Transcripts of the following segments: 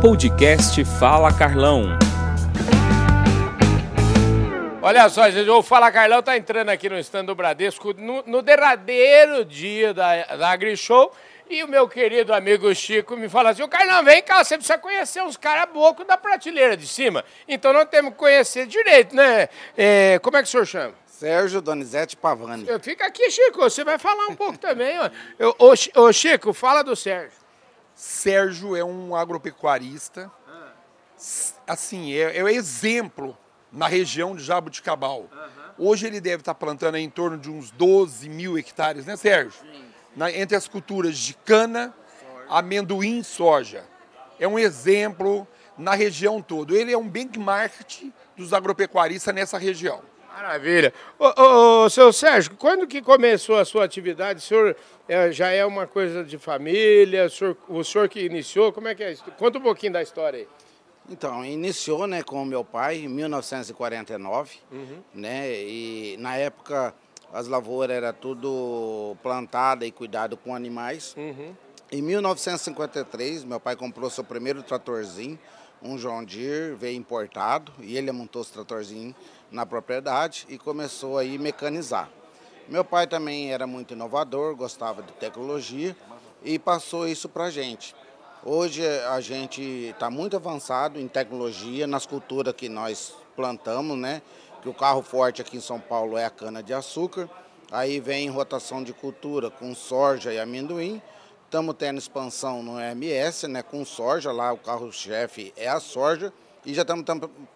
Podcast Fala Carlão. Olha só, gente, o Fala Carlão tá entrando aqui no stand do Bradesco no, no derradeiro dia da, da AgriShow. E o meu querido amigo Chico me fala assim: o Carlão, vem cá, você precisa conhecer uns caras bocos da prateleira de cima. Então nós temos que conhecer direito, né? É, como é que o senhor chama? Sérgio Donizete Pavani. Fica aqui, Chico, você vai falar um pouco também. Ó. Eu, ô, ô, Chico, fala do Sérgio. Sérgio é um agropecuarista, assim, é, é exemplo na região de Jabuticabal. Hoje ele deve estar plantando em torno de uns 12 mil hectares, né, Sérgio? Na, entre as culturas de cana, amendoim e soja. É um exemplo na região toda. Ele é um benchmark dos agropecuaristas nessa região. Maravilha. Ô, ô, ô, seu Sérgio, quando que começou a sua atividade? O senhor é, já é uma coisa de família? O senhor, o senhor que iniciou? Como é que é isso? Conta um pouquinho da história aí. Então, iniciou né, com o meu pai em 1949, uhum. né, e na época as lavouras eram tudo plantada e cuidado com animais. Uhum. Em 1953, meu pai comprou seu primeiro tratorzinho, um John Deere, veio importado, e ele montou esse tratorzinho na propriedade e começou aí mecanizar. Meu pai também era muito inovador, gostava de tecnologia e passou isso para a gente. Hoje a gente está muito avançado em tecnologia, nas culturas que nós plantamos, né? Que o carro forte aqui em São Paulo é a cana-de-açúcar. Aí vem rotação de cultura com soja e amendoim. Estamos tendo expansão no MS, né? Com soja, lá o carro-chefe é a soja. E já estamos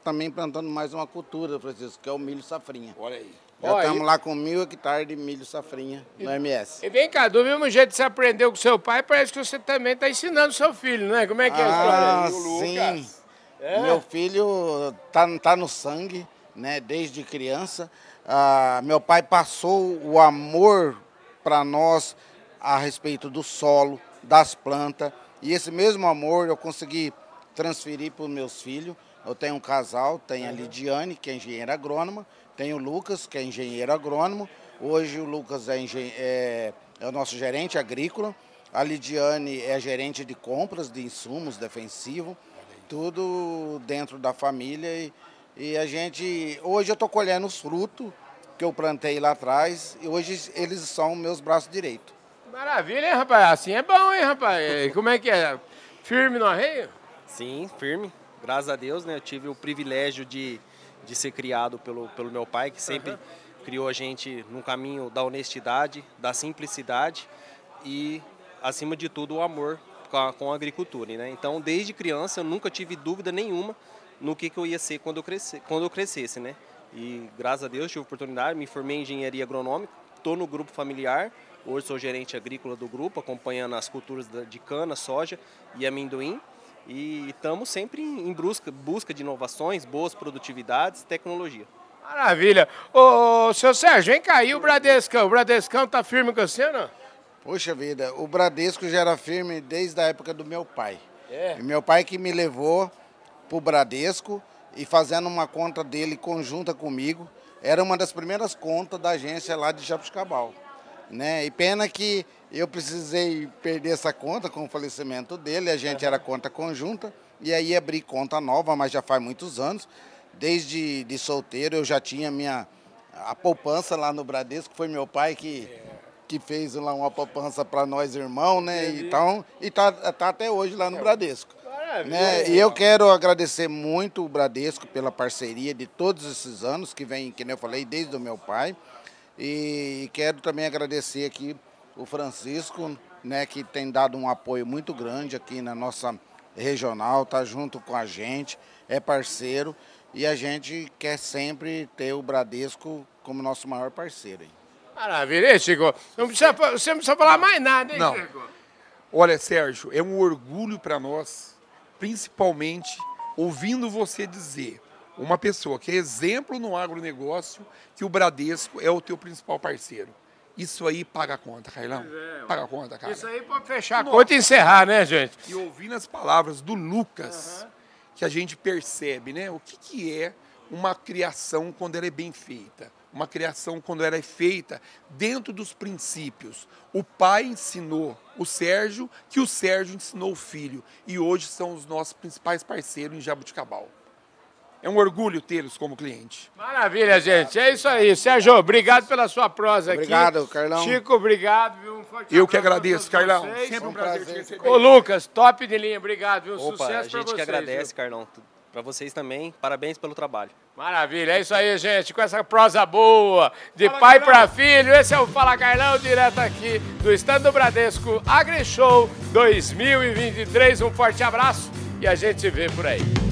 também plantando mais uma cultura, Francisco, que é o milho safrinha. Olha aí. Já estamos lá com mil hectares de milho safrinha no MS. E vem cá, do mesmo jeito que você aprendeu com seu pai, parece que você também está ensinando seu filho, né? Como é que é ah, a história? Sim. É? Meu filho tá, tá no sangue, né? Desde criança. Ah, meu pai passou o amor para nós a respeito do solo, das plantas. E esse mesmo amor eu consegui transferir para os meus filhos. Eu tenho um casal, tenho a Lidiane, que é engenheira agrônoma, tenho o Lucas, que é engenheiro agrônomo. Hoje o Lucas é, é, é o nosso gerente agrícola. A Lidiane é gerente de compras de insumos defensivos, tudo dentro da família. E, e a gente, hoje eu estou colhendo os frutos que eu plantei lá atrás e hoje eles são meus braços direitos. Maravilha, hein, rapaz? Assim é bom, hein, rapaz? Como é que é? Firme no arreio? Sim, firme. Graças a Deus, né? Eu tive o privilégio de, de ser criado pelo, pelo meu pai, que sempre uhum. criou a gente no caminho da honestidade, da simplicidade e, acima de tudo, o amor com a, com a agricultura. Né? Então, desde criança, eu nunca tive dúvida nenhuma no que, que eu ia ser quando eu, crescer, quando eu crescesse. Né? E, graças a Deus, tive a oportunidade, me formei em engenharia agronômica, estou no grupo familiar, hoje sou gerente agrícola do grupo, acompanhando as culturas de cana, soja e amendoim e estamos sempre em busca, busca de inovações, boas produtividades e tecnologia. Maravilha. Ô, seu Sérgio, vem cá, e o Bradescão? O Bradescão tá firme com você, não? Poxa vida, o Bradesco já era firme desde a época do meu pai. É. meu pai que me levou para o Bradesco e fazendo uma conta dele conjunta comigo, era uma das primeiras contas da agência lá de Jabuticabal. Né? E pena que eu precisei perder essa conta com o falecimento dele, a gente era conta conjunta, e aí abri conta nova, mas já faz muitos anos. Desde de solteiro eu já tinha minha a poupança lá no Bradesco, foi meu pai que, que fez lá uma poupança para nós irmãos, né? Então, e tá, tá até hoje lá no Bradesco. Né? E eu quero agradecer muito o Bradesco pela parceria de todos esses anos, que vem, que eu falei, desde o meu pai. E quero também agradecer aqui o Francisco, né, que tem dado um apoio muito grande aqui na nossa regional, tá junto com a gente, é parceiro e a gente quer sempre ter o Bradesco como nosso maior parceiro. Hein? Maravilha, Chico. Não precisa, você não precisa falar mais nada, hein, não. Chico? Olha, Sérgio, é um orgulho para nós, principalmente ouvindo você dizer, uma pessoa que é exemplo no agronegócio, que o Bradesco é o teu principal parceiro. Isso aí paga a conta, Carlão. É, paga a conta, cara. Isso aí pode fechar a Nossa. conta e encerrar, né, gente? E ouvindo as palavras do Lucas, uhum. que a gente percebe, né? O que, que é uma criação quando ela é bem feita. uma criação quando era feita dentro dos princípios. O pai ensinou o Sérgio, que o Sérgio ensinou o filho. E hoje são os nossos principais parceiros em Jabuticabal. É um orgulho tê-los como cliente. Maravilha, gente. É isso aí. Sérgio, obrigado pela sua prosa obrigado, aqui. Carlão. Chico, obrigado. Viu? Um forte Eu que agradeço, Carlão. vocês. Sempre um Um prazer, prazer. te receber. Ô, Lucas, top de linha. Obrigado, viu? Opa, Sucesso a pra gente vocês. que agradece, viu? Carlão. Para vocês também, parabéns pelo trabalho. Maravilha, é isso aí, gente. Com essa prosa boa, de pai para filho. Esse é o Fala Carlão, direto aqui do Stand do Bradesco AgriShow 2023. Um forte abraço e a gente se vê por aí.